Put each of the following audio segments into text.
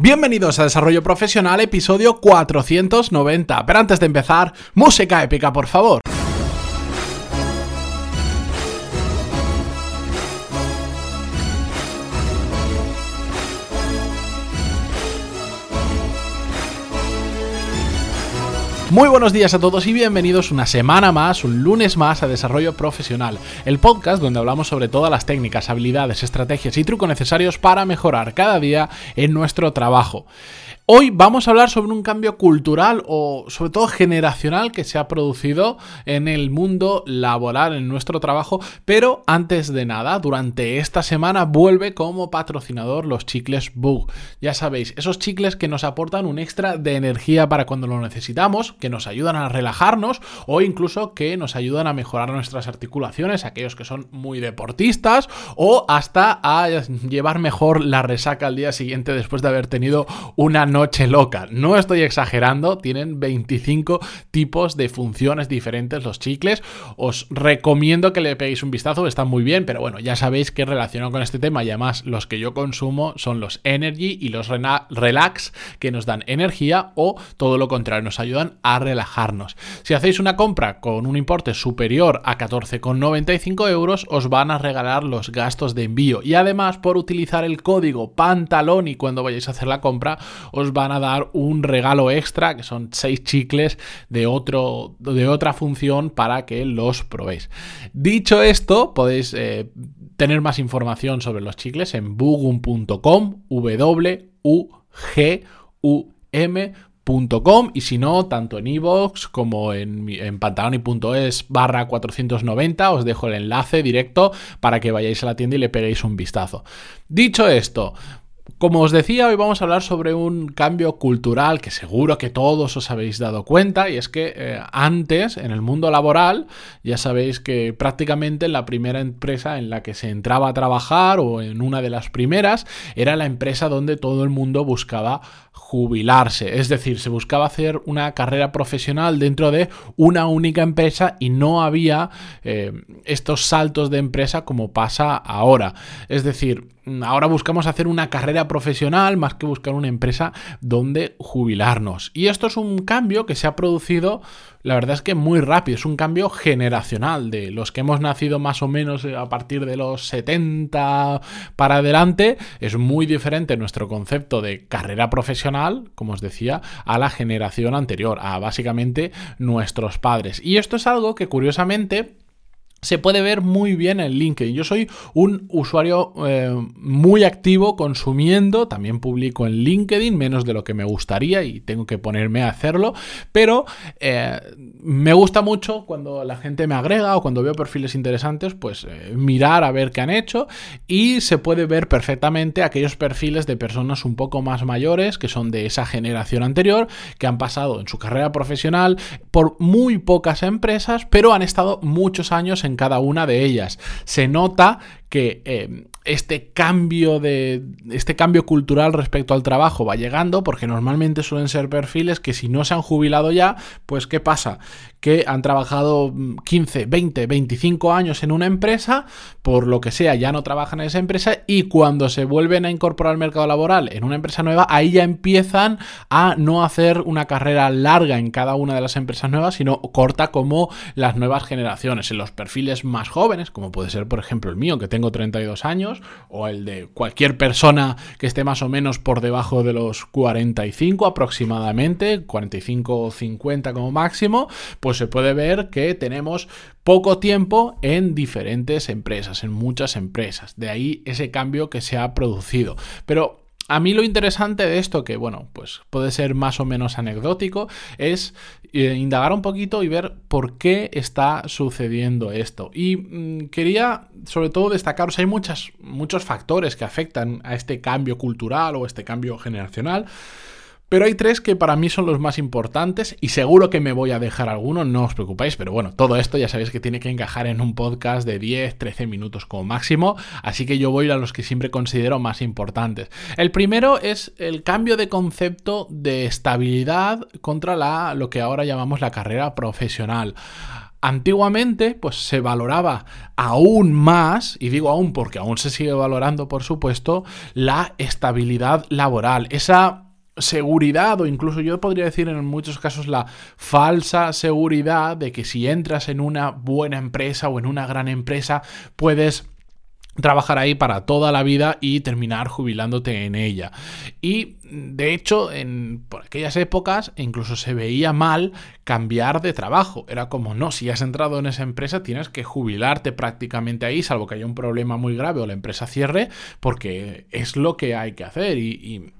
Bienvenidos a Desarrollo Profesional, episodio 490. Pero antes de empezar, música épica, por favor. Muy buenos días a todos y bienvenidos una semana más, un lunes más a Desarrollo Profesional, el podcast donde hablamos sobre todas las técnicas, habilidades, estrategias y trucos necesarios para mejorar cada día en nuestro trabajo. Hoy vamos a hablar sobre un cambio cultural o sobre todo generacional que se ha producido en el mundo laboral, en nuestro trabajo, pero antes de nada, durante esta semana vuelve como patrocinador los chicles Bug. Ya sabéis, esos chicles que nos aportan un extra de energía para cuando lo necesitamos, que nos ayudan a relajarnos o incluso que nos ayudan a mejorar nuestras articulaciones, aquellos que son muy deportistas o hasta a llevar mejor la resaca al día siguiente después de haber tenido una noche noche loca. No estoy exagerando, tienen 25 tipos de funciones diferentes los chicles. Os recomiendo que le peguéis un vistazo, están muy bien, pero bueno, ya sabéis que relacionado con este tema y además los que yo consumo son los Energy y los Relax que nos dan energía o todo lo contrario, nos ayudan a relajarnos. Si hacéis una compra con un importe superior a 14,95 euros, os van a regalar los gastos de envío y además por utilizar el código pantalón y cuando vayáis a hacer la compra os van a dar un regalo extra, que son seis chicles de, otro, de otra función para que los probéis. Dicho esto, podéis eh, tener más información sobre los chicles en bugum.com, w u g u m.com y si no, tanto en iVoox como en, en pantaloni.es barra 490 os dejo el enlace directo para que vayáis a la tienda y le peguéis un vistazo. Dicho esto, como os decía, hoy vamos a hablar sobre un cambio cultural que seguro que todos os habéis dado cuenta y es que eh, antes en el mundo laboral ya sabéis que prácticamente la primera empresa en la que se entraba a trabajar o en una de las primeras era la empresa donde todo el mundo buscaba jubilarse, es decir, se buscaba hacer una carrera profesional dentro de una única empresa y no había eh, estos saltos de empresa como pasa ahora. Es decir, ahora buscamos hacer una carrera profesional más que buscar una empresa donde jubilarnos. Y esto es un cambio que se ha producido, la verdad es que muy rápido, es un cambio generacional de los que hemos nacido más o menos a partir de los 70 para adelante. Es muy diferente nuestro concepto de carrera profesional, como os decía, a la generación anterior, a básicamente nuestros padres. Y esto es algo que curiosamente se puede ver muy bien en LinkedIn. Yo soy un usuario eh, muy activo consumiendo, también publico en LinkedIn menos de lo que me gustaría y tengo que ponerme a hacerlo, pero eh, me gusta mucho cuando la gente me agrega o cuando veo perfiles interesantes, pues eh, mirar a ver qué han hecho y se puede ver perfectamente aquellos perfiles de personas un poco más mayores que son de esa generación anterior, que han pasado en su carrera profesional por muy pocas empresas, pero han estado muchos años en en cada una de ellas. Se nota que eh, este cambio de este cambio cultural respecto al trabajo va llegando porque normalmente suelen ser perfiles que si no se han jubilado ya, pues ¿qué pasa? Que han trabajado 15, 20, 25 años en una empresa, por lo que sea, ya no trabajan en esa empresa y cuando se vuelven a incorporar al mercado laboral en una empresa nueva, ahí ya empiezan a no hacer una carrera larga en cada una de las empresas nuevas, sino corta como las nuevas generaciones, en los perfiles más jóvenes, como puede ser por ejemplo el mío, que tengo 32 años, o el de cualquier persona que esté más o menos por debajo de los 45 aproximadamente, 45 o 50 como máximo, pues se puede ver que tenemos poco tiempo en diferentes empresas, en muchas empresas. De ahí ese cambio que se ha producido. Pero a mí lo interesante de esto, que bueno, pues puede ser más o menos anecdótico, es eh, indagar un poquito y ver por qué está sucediendo esto. Y mm, quería sobre todo destacaros, hay muchos factores que afectan a este cambio cultural o este cambio generacional. Pero hay tres que para mí son los más importantes y seguro que me voy a dejar alguno, no os preocupéis, pero bueno, todo esto ya sabéis que tiene que encajar en un podcast de 10, 13 minutos como máximo, así que yo voy a los que siempre considero más importantes. El primero es el cambio de concepto de estabilidad contra la, lo que ahora llamamos la carrera profesional. Antiguamente, pues se valoraba aún más, y digo aún porque aún se sigue valorando, por supuesto, la estabilidad laboral, esa seguridad o incluso yo podría decir en muchos casos la falsa seguridad de que si entras en una buena empresa o en una gran empresa puedes trabajar ahí para toda la vida y terminar jubilándote en ella. Y de hecho, en por aquellas épocas incluso se veía mal cambiar de trabajo. Era como, no, si has entrado en esa empresa tienes que jubilarte prácticamente ahí, salvo que haya un problema muy grave o la empresa cierre, porque es lo que hay que hacer. y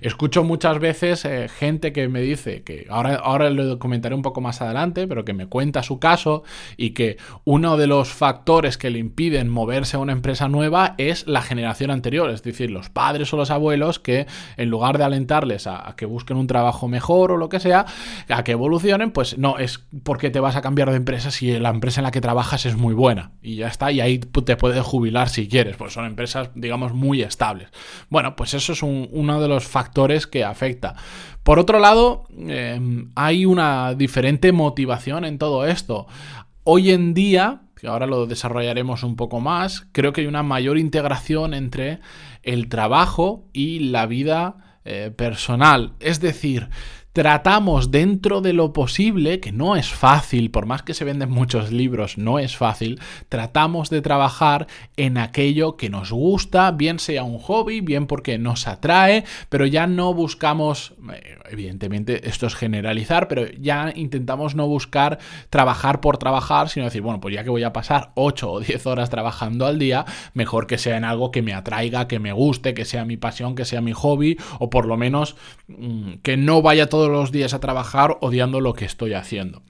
Escucho muchas veces eh, gente que me dice, que ahora, ahora lo comentaré un poco más adelante, pero que me cuenta su caso y que uno de los factores que le impiden moverse a una empresa nueva es la generación anterior, es decir, los padres o los abuelos que en lugar de alentarles a, que busquen un trabajo mejor o lo que sea, a que evolucionen, pues no, es porque te vas a cambiar de empresa si la empresa en la que trabajas es muy buena y ya está, y ahí te puedes jubilar si quieres, pues son empresas, digamos, muy estables. Bueno, pues eso es uno de los factores que afecta. Por otro lado, em, hay una diferente motivación en todo esto. Hoy en día, que ahora lo desarrollaremos un poco más, creo que hay una mayor integración entre el trabajo y la vida eh, personal. Es decir, tratamos dentro de lo posible, que no es fácil, por más que se venden muchos libros, no es fácil, tratamos de trabajar en aquello que nos gusta, bien sea un hobby, bien porque nos atrae, pero ya no buscamos, evidentemente esto es generalizar, pero ya intentamos no buscar trabajar por trabajar, sino decir, bueno, pues ya que voy a pasar 8 o 10 horas trabajando al día, mejor que sea en algo que me atraiga, que me guste, que sea mi pasión, que sea mi hobby, o por lo menos mm, que no vaya todo todos los días a trabajar odiando lo que estoy haciendo.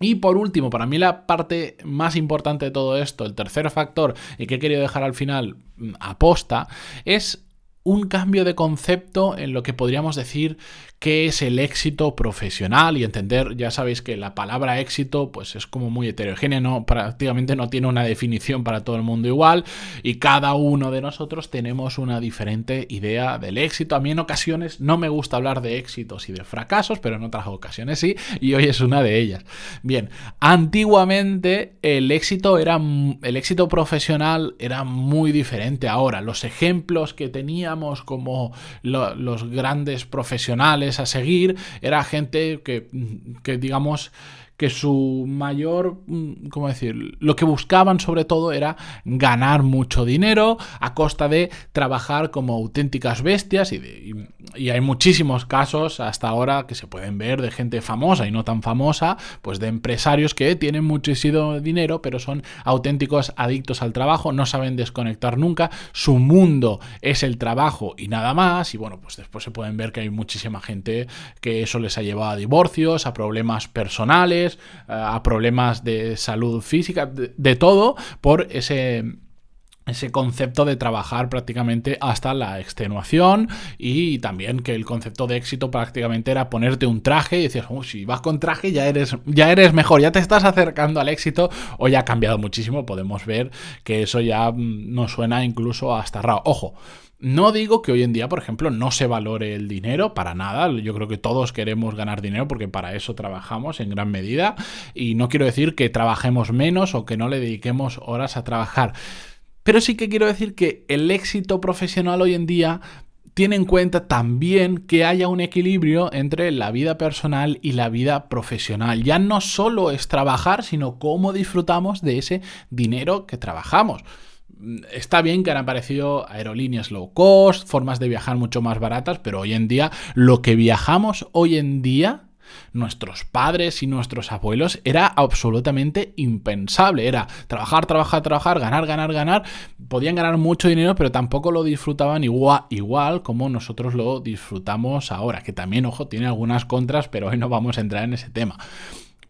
Y por último, para mí la parte más importante de todo esto, el tercer factor y que he querido dejar al final mm, aposta, es un cambio de concepto en lo que podríamos decir qué es el éxito profesional y entender, ya sabéis que la palabra éxito pues es como muy heterogénea, prácticamente no tiene una definición para todo el mundo igual y cada uno de nosotros tenemos una diferente idea del éxito. A mí en ocasiones no me gusta hablar de éxitos y de fracasos, pero en otras ocasiones sí y hoy es una de ellas. Bien, antiguamente el éxito era el éxito profesional era muy diferente ahora. Los ejemplos que teníamos como los grandes profesionales a seguir era gente que, que digamos, que su mayor, mm, ¿cómo decir? Lo que buscaban sobre todo era ganar mucho dinero a costa de trabajar como auténticas bestias y, y, hay muchísimos casos hasta ahora que se pueden ver de gente famosa y no tan famosa, pues de empresarios que tienen muchísimo dinero pero son auténticos adictos al trabajo, no saben desconectar nunca, su mundo es el trabajo y nada más y bueno, pues después se pueden ver que hay muchísima gente que eso les ha llevado a divorcios, a problemas personales, eh, a problemas de salud física, de, todo, por ese ese concepto de trabajar prácticamente hasta la extenuación y también que el concepto de éxito prácticamente era ponerte un traje y decías, si vas con traje ya eres, ya eres mejor, ya te estás acercando al éxito o ya ha cambiado muchísimo, podemos ver que eso ya mm, nos suena incluso hasta raro. Ojo, no digo que hoy en día, por ejemplo, no se valore el dinero para nada. Yo creo que todos queremos ganar dinero porque para eso trabajamos en gran medida. Y no quiero decir que trabajemos menos o que no le dediquemos horas a trabajar. Pero sí que quiero decir que el éxito profesional hoy en día tiene en cuenta también que haya un equilibrio entre la vida personal y la vida profesional. Ya no solo es trabajar, sino cómo disfrutamos de ese dinero que trabajamos está bien que han aparecido aerolíneas low cost, formas de viajar mucho más baratas, pero hoy en día lo que viajamos hoy en día nuestros padres y nuestros abuelos era absolutamente impensable. Era trabajar, trabajar, trabajar, ganar, ganar, ganar. Podían ganar mucho dinero, pero tampoco lo disfrutaban igual, igual como nosotros lo disfrutamos ahora. Que también, ojo, tiene algunas contras, pero hoy no vamos a entrar en ese tema.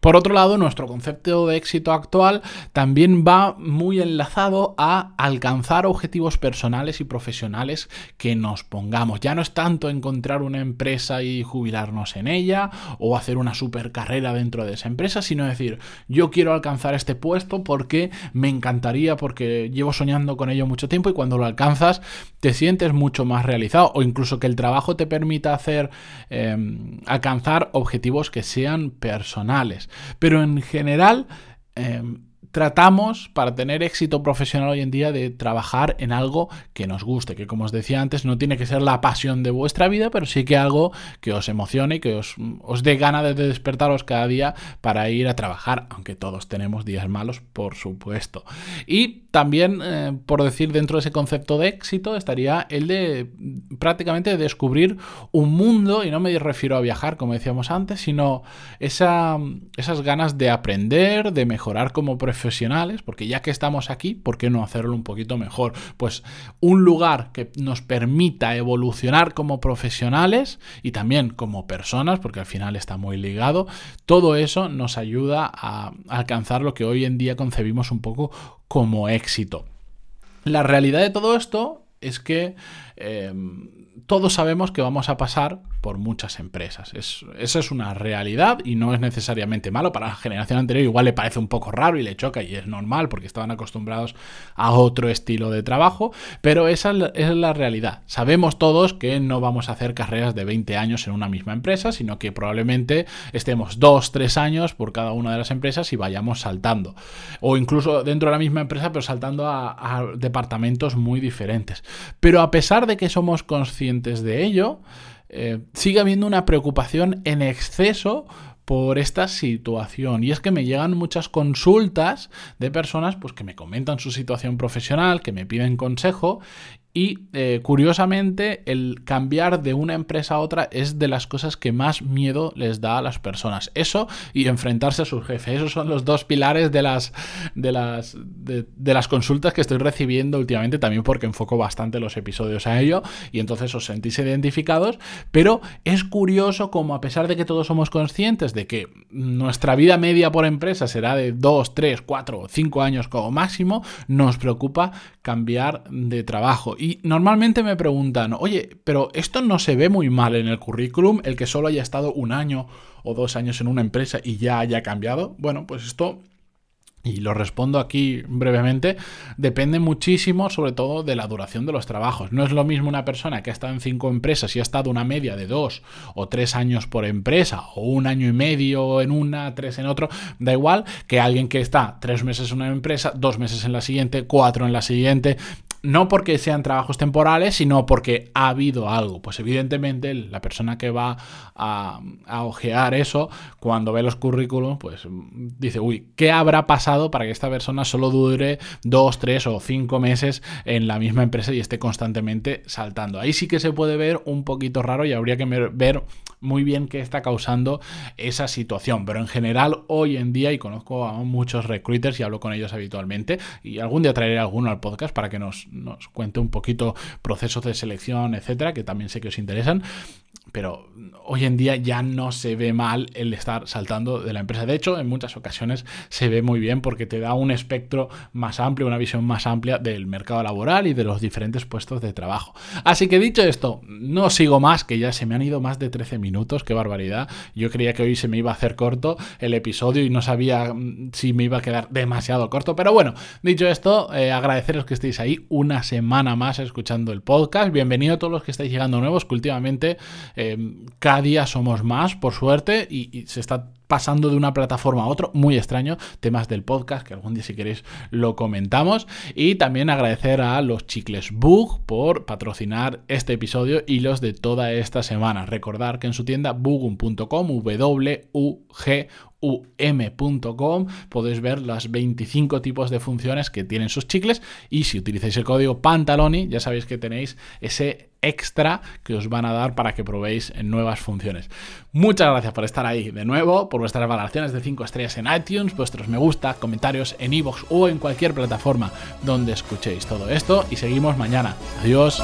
Por otro lado, nuestro concepto de éxito actual también va muy enlazado a alcanzar objetivos personales y profesionales que nos pongamos. Ya no es tanto encontrar una empresa y jubilarnos en ella o hacer una super carrera dentro de esa empresa, sino decir, yo quiero alcanzar este puesto porque me encantaría, porque llevo soñando con ello mucho tiempo y cuando lo alcanzas te sientes mucho más realizado o incluso que el trabajo te permita hacer, em, alcanzar objetivos que sean personales. Pero en general em, tratamos para tener éxito profesional hoy en día de trabajar en algo que nos guste, que como os decía antes no tiene que ser la pasión de vuestra vida, pero sí que algo que os emocione, que os, os dé gana de despertaros cada día para ir a trabajar, aunque todos tenemos días malos, por supuesto. Y también, eh, por decir dentro de ese concepto de éxito, estaría el de prácticamente descubrir un mundo, y no me refiero a viajar, como decíamos antes, sino esa, esas ganas de aprender, de mejorar como profesional, porque ya que estamos aquí, ¿por qué no hacerlo un poquito mejor? Pues un lugar que nos permita evolucionar como profesionales y también como personas, porque al final está muy ligado, todo eso nos ayuda a alcanzar lo que hoy en día concebimos un poco como éxito. La realidad de todo esto es que eh, todos sabemos que vamos a pasar por muchas empresas. esa es una realidad y no es necesariamente malo. Para la generación anterior igual le parece un poco raro y le choca y es normal porque estaban acostumbrados a otro estilo de trabajo, pero esa es la realidad. Sabemos todos que no vamos a hacer carreras de 20 años en una misma empresa, sino que probablemente estemos 2, 3 años por cada una de las empresas y vayamos saltando. O incluso dentro de la misma empresa, pero saltando a departamentos muy diferentes. Pero a pesar de que somos conscientes de ello, eh, sigue habiendo una preocupación en exceso por esta situación. Y es que me llegan muchas consultas de personas pues, que me comentan su situación profesional, que me piden consejo y eh, curiosamente, el cambiar de una empresa a otra es de las cosas que más miedo les da a las personas. Eso y enfrentarse a sus jefes. Esos son los dos pilares de las, de las, de, las consultas que estoy recibiendo últimamente, también porque enfoco bastante los episodios a ello y entonces os sentís identificados. Pero es curioso como a pesar de que todos somos conscientes de que nuestra vida media por empresa será de 2, 3, 4 o 5 años como máximo, nos preocupa cambiar de trabajo. Y normalmente me preguntan, oye, pero esto no se ve muy mal en el currículum, el que solo haya estado un año o dos años en una empresa y ya haya cambiado. Bueno, pues esto y lo respondo aquí brevemente, depende muchísimo sobre todo de la duración de los trabajos. No es lo mismo una persona que ha estado en cinco empresas y ha estado una media de dos o tres años por empresa, o un año y medio en una, tres en otro, da igual, que alguien que está tres meses en una empresa, dos meses en la siguiente, cuatro en la siguiente, no porque sean trabajos temporales, sino porque ha habido algo. Pues evidentemente la persona que va a, ojear eso, cuando ve los currículums, pues dice, uy, ¿qué habrá pasado para que esta persona solo dure dos, tres o cinco meses en la misma empresa y esté constantemente saltando? Ahí sí que se puede ver un poquito raro y habría que ver muy bien qué está causando esa situación. Pero en general, hoy en día, y conozco a muchos recruiters y hablo con ellos habitualmente, y algún día traeré alguno al podcast para que nos, nos cuente un poquito procesos de selección, etcétera, que también sé que os interesan pero hoy en día ya no se ve mal el estar saltando de la empresa. De hecho, en muchas ocasiones se ve muy bien porque te da un espectro más amplio, una visión más amplia del mercado laboral y de los diferentes puestos de trabajo. Así que dicho esto, no sigo más, que ya se me han ido más de 13 minutos, qué barbaridad. Yo creía que hoy se me iba a hacer corto el episodio y no sabía mm, si me iba a quedar demasiado corto. Pero bueno, dicho esto, eh, agradeceros que estéis ahí una semana más escuchando el podcast. Bienvenido a todos los que estáis llegando nuevos, que últimamente... Em, cada día somos más, por suerte, y, se está pasando de una plataforma a otra, muy extraño, temas del podcast, que algún día si queréis lo comentamos, y también agradecer a los chicles Bug por patrocinar este episodio y los de toda esta semana. Recordar que en su tienda bugum.com, w u g um.com podéis ver las 25 tipos de funciones que tienen sus chicles. Y si utilizáis el código Pantaloni ya sabéis que tenéis ese extra que os van a dar para que probéis en nuevas funciones. Muchas gracias por estar ahí de nuevo, por vuestras valoraciones de 5 estrellas en iTunes, vuestros me gusta, comentarios en iVoox o en cualquier plataforma donde escuchéis todo esto y seguimos mañana. Adiós.